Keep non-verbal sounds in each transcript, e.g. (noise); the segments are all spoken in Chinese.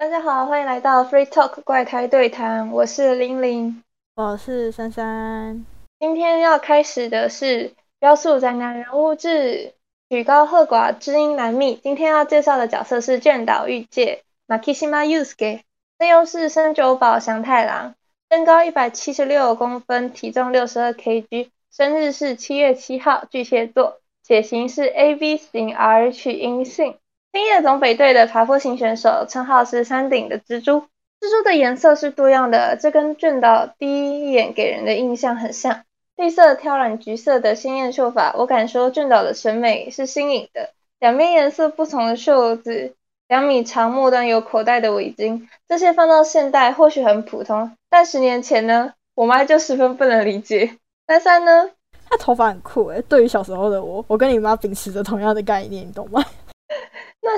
大家好，欢迎来到 Free Talk 怪胎对谈，我是玲玲，我是珊珊。今天要开始的是标塑宅男人物志，曲高和寡，知音难觅。今天要介绍的角色是卷岛裕介 Makishima Yusuke，声优是深久保祥太郎，身高一百七十六公分，体重六十二 kg，生日是七月七号，巨蟹座，血型是 AB 型 Rh 阴性。星夜总北队的爬坡型选手，称号是山顶的蜘蛛。蜘蛛的颜色是多样的，这跟卷岛第一眼给人的印象很像。绿色挑染橘色的鲜艳秀发，我敢说卷岛的审美是新颖的。两边颜色不同的袖子，两米长末端有口袋的围巾，这些放到现代或许很普通，但十年前呢，我妈就十分不能理解。三三呢？他头发很酷诶，对于小时候的我，我跟你妈秉持着同样的概念，你懂吗？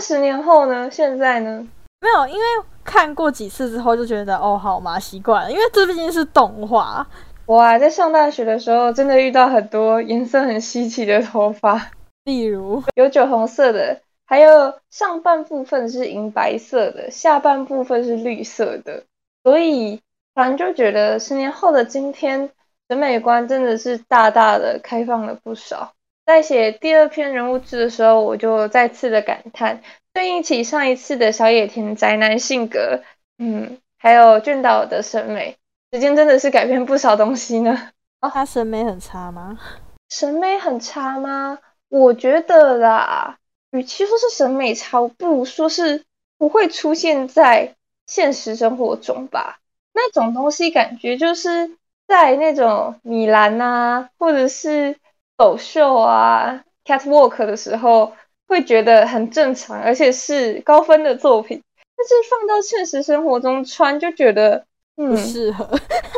那十年后呢？现在呢？没有，因为看过几次之后就觉得哦，好嘛，习惯了。因为这毕竟是动画。哇，在上大学的时候，真的遇到很多颜色很稀奇的头发，例如有酒红色的，还有上半部分是银白色的，下半部分是绿色的。所以，反正就觉得十年后的今天，审美观真的是大大的开放了不少。在写第二篇人物志的时候，我就再次的感叹，对应起上一次的小野田宅男性格，嗯，还有俊岛的审美，时间真的是改变不少东西呢。哦，他审美很差吗？(laughs) 审美很差吗？我觉得啦，与其说是审美差，不如说是不会出现在现实生活中吧。那种东西感觉就是在那种米兰啊，或者是。走秀啊，catwalk 的时候会觉得很正常，而且是高分的作品。但是放到现实生活中穿，就觉得不适合。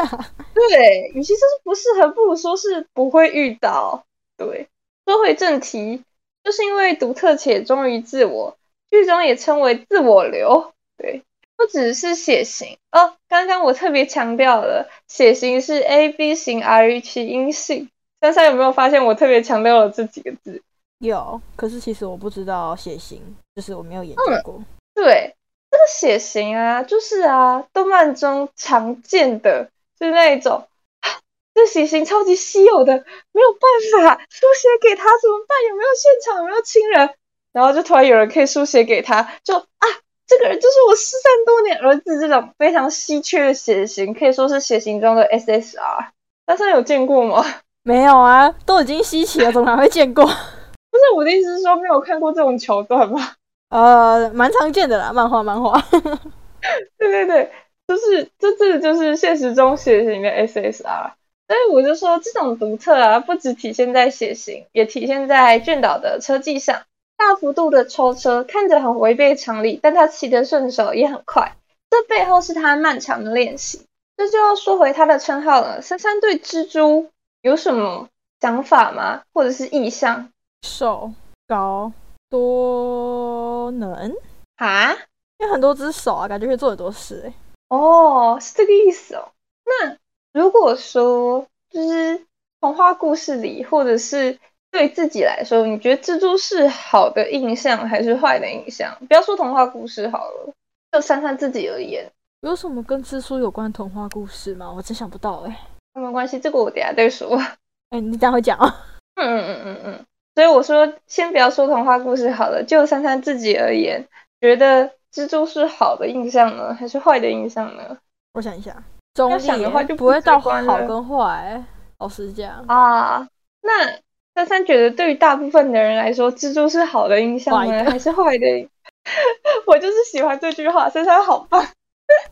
(laughs) 对，与其说是不适合，不如说是不会遇到。对，说回正题，就是因为独特且忠于自我，剧中也称为自我流。对，不只是血型哦，刚刚我特别强调了，血型是 AB 型 Rh 阴性。珊珊有没有发现我特别强调了这几个字？有，可是其实我不知道血型，就是我没有研究过。对，这个血型啊，就是啊，动漫中常见的，就是那一种，这血型超级稀有的，没有办法书写给他怎么办？有没有现场？有没有亲人？然后就突然有人可以书写给他，就啊，这个人就是我失散多年儿子，这种非常稀缺的血型，可以说是血型中的 SSR。珊珊有见过吗？(laughs) 没有啊，都已经稀奇了，怎么还会见过？不是我的意思是说，没有看过这种桥段吗？(laughs) 呃，蛮常见的啦，漫画漫画。(laughs) 对对对，就是这这就是现实中血型的 SSR，所以我就说这种独特啊，不只体现在血型，也体现在卷岛的车技上，大幅度的抽车，看着很违背常理，但他骑得顺手也很快，这背后是他漫长的练习。这就要说回他的称号了，三三对蜘蛛。有什么想法吗？或者是意向？手高多能啊？有很多只手啊，感觉可以做很多事哎。哦，是这个意思哦。那如果说就是童话故事里，或者是对自己来说，你觉得蜘蛛是好的印象还是坏的印象？不要说童话故事好了，就珊珊自己而言，有什么跟蜘蛛有关童话故事吗？我真想不到哎。没关系，这个我等下再说。(laughs) 哎，你等下会讲哦？嗯嗯嗯嗯嗯。所以我说，先不要说童话故事好了，就珊珊自己而言，觉得蜘蛛是好的印象呢，还是坏的印象呢？我想一下，要想的话就不会到好跟坏。老实讲啊，那珊珊觉得对于大部分的人来说，蜘蛛是好的印象呢，还是坏的？(laughs) 我就是喜欢这句话，珊珊好棒，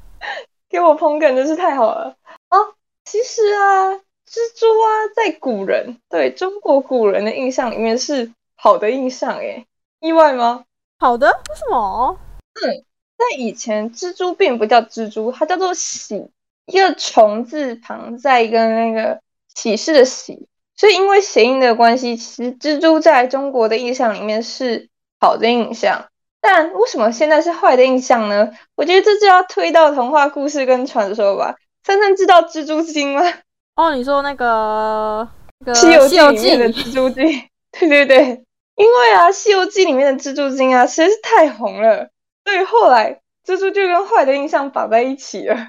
(laughs) 给我捧哏真是太好了。啊，其实啊，蜘蛛啊，在古人对中国古人的印象里面是好的印象，诶，意外吗？好的，为什么？嗯，在以前，蜘蛛并不叫蜘蛛，它叫做喜，一个虫字旁，在一个那个喜事的喜，所以因为谐音的关系，其实蜘蛛在中国的印象里面是好的印象。但为什么现在是坏的印象呢？我觉得这就要推到童话故事跟传说吧。珊珊知道蜘蛛精吗？哦，你说那个《西游记》里面的蜘蛛精？对对对，因为啊，《西游记》里面的蜘蛛精啊实在是太红了，所以后来蜘蜘蛛就跟坏的印象绑在一起了，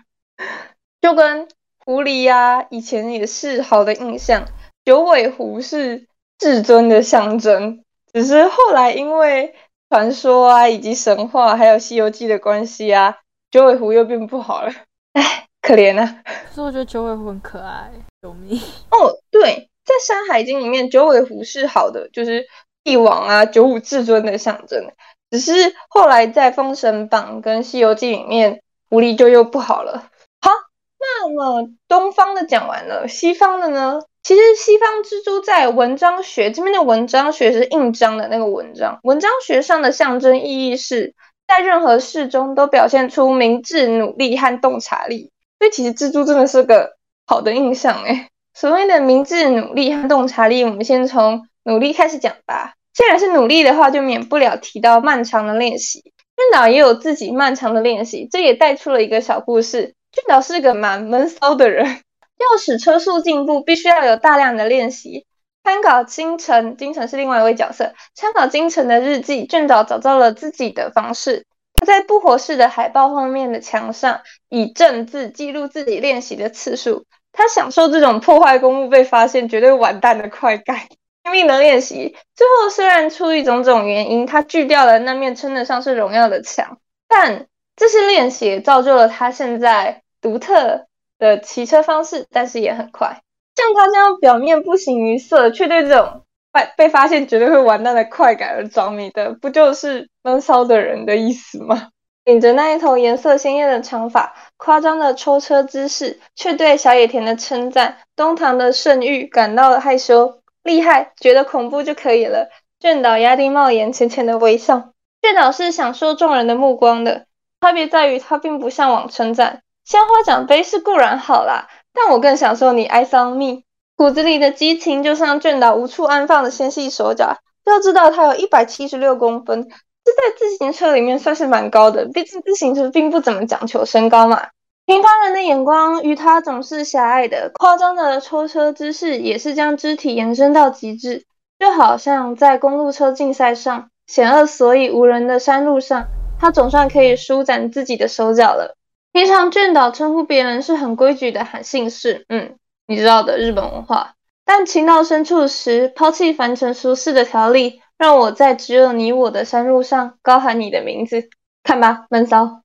就跟狐狸呀，以前也是好的印象。九尾狐是至尊的象征，只是后来因为传说啊，以及神话，还有《西游记》的关系啊，九尾狐又变不好了。唉，可怜啊！可是我觉得九尾狐很可爱，救命！哦，对，在《山海经》里面，九尾狐是好的，就是帝王啊，九五至尊的象征。只是后来在《封神榜》跟《西游记》里面，狐狸就又不好了。好，那么东方的讲完了，西方的呢？其实西方蜘蛛在文章学这边的文章学是印章的那个文章，文章学上的象征意义是在任何事中都表现出明智、努力和洞察力。所以其实蜘蛛真的是个好的印象诶。所谓的明智、努力和洞察力，我们先从努力开始讲吧。既然是努力的话，就免不了提到漫长的练习。俊导也有自己漫长的练习，这也带出了一个小故事。俊导是个蛮闷骚的人。要使车速进步，必须要有大量的练习。参考金城，金城是另外一位角色。参考金城的日记，卷导找到了自己的方式。他在不合适的海报后面的墙上，以正字记录自己练习的次数。他享受这种破坏公物被发现绝对完蛋的快感，拼命的练习。最后虽然出于种种原因，他锯掉了那面称得上是荣耀的墙，但这些练习造就了他现在独特。的骑车方式，但是也很快。像他这样表面不形于色，却对这种被被发现绝对会完蛋的快感而着迷的，不就是闷骚的人的意思吗？顶着那一头颜色鲜艳的长发，夸张的抽车姿势，却对小野田的称赞、东堂的盛誉感到害羞。厉害，觉得恐怖就可以了。卷岛压低帽檐，浅浅的微笑。卷岛是享受众人的目光的，差别在于他并不向往称赞。鲜花奖杯是固然好啦，但我更享受你爱上 me 骨子里的激情，就像卷岛无处安放的纤细手脚。要知道，他有一百七十六公分，这在自行车里面算是蛮高的。毕竟自行车并不怎么讲求身高嘛。平凡人的眼光与他总是狭隘的，夸张的抽车姿势也是将肢体延伸到极致，就好像在公路车竞赛上，险恶所以无人的山路上，他总算可以舒展自己的手脚了。平常卷岛称呼别人是很规矩的喊姓氏，嗯，你知道的日本文化。但情到深处时，抛弃凡尘俗世的条例，让我在只有你我的山路上高喊你的名字。看吧，闷骚。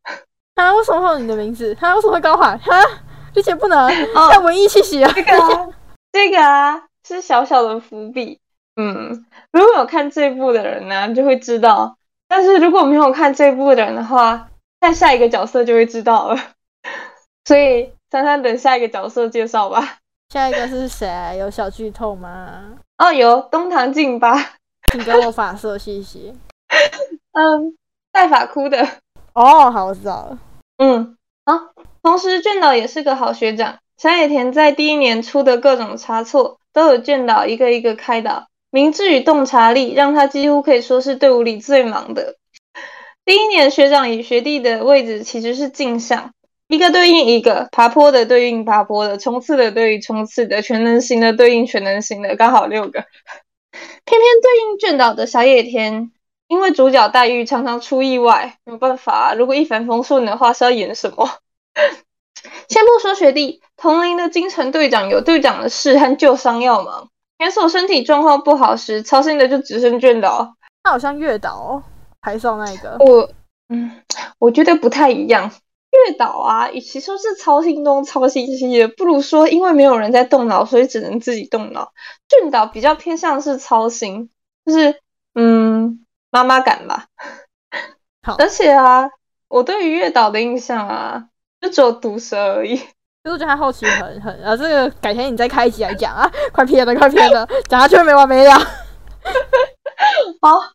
啊，为什么会有你的名字？他为什么会高喊？哈，并且不能 (laughs) 带文艺气息啊。这个啊，这个啊，是小小的伏笔。嗯，如果有看这部的人呢，就会知道。但是如果没有看这部的人的话，看下一个角色就会知道了，(laughs) 所以珊珊等下一个角色介绍吧。下一个是谁？(laughs) 有小剧透吗？哦，有东堂静吧，请给我发色，谢谢。(laughs) 嗯，带法哭的。哦，好，我知道了。嗯，好。同时，卷岛也是个好学长。山野田在第一年出的各种差错，都有卷岛一个一个开导。明智与洞察力，让他几乎可以说是队伍里最忙的。第一年学长与学弟的位置其实是镜像，一个对应一个，爬坡的对应爬坡的，冲刺的对应冲刺的，全能型的对应全能型的，刚好六个。偏偏对应卷岛的小野田，因为主角待遇常常出意外，没有办法，如果一帆风顺的话是要演什么？(laughs) 先不说学弟，同龄的金城队长有队长的事和旧伤要忙，元所身体状况不好时，操心的就只剩卷岛。他好像月岛。拍上那个，我嗯，我觉得不太一样。月岛啊，与其说是操心东操心西，不如说因为没有人在动脑，所以只能自己动脑。俊岛比较偏向是操心，就是嗯，妈妈感吧。好，而且啊，我对于月岛的印象啊，就只有毒蛇而已。就是我觉得他后期很很啊，这个改天你再开一集来讲啊，快偏了，快偏了，讲下去没完没了。(laughs) 好。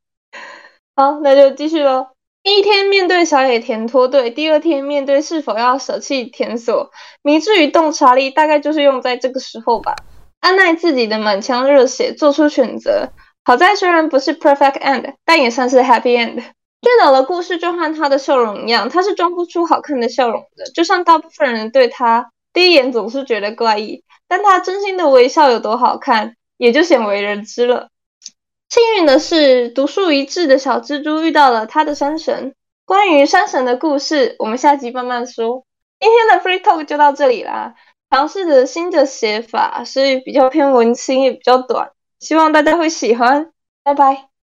好，那就继续喽。第一天面对小野田脱队，第二天面对是否要舍弃田所，明智与洞察力大概就是用在这个时候吧。按耐自己的满腔热血，做出选择。好在虽然不是 perfect end，但也算是 happy end。卷岛的故事就和他的笑容一样，他是装不出好看的笑容的。就像大部分人对他第一眼总是觉得怪异，但他真心的微笑有多好看，也就鲜为人知了。幸运的是，独树一帜的小蜘蛛遇到了他的山神。关于山神的故事，我们下集慢慢说。今天的 Free Talk 就到这里啦，尝试着新的写法，所以比较偏文青，也比较短，希望大家会喜欢。拜拜。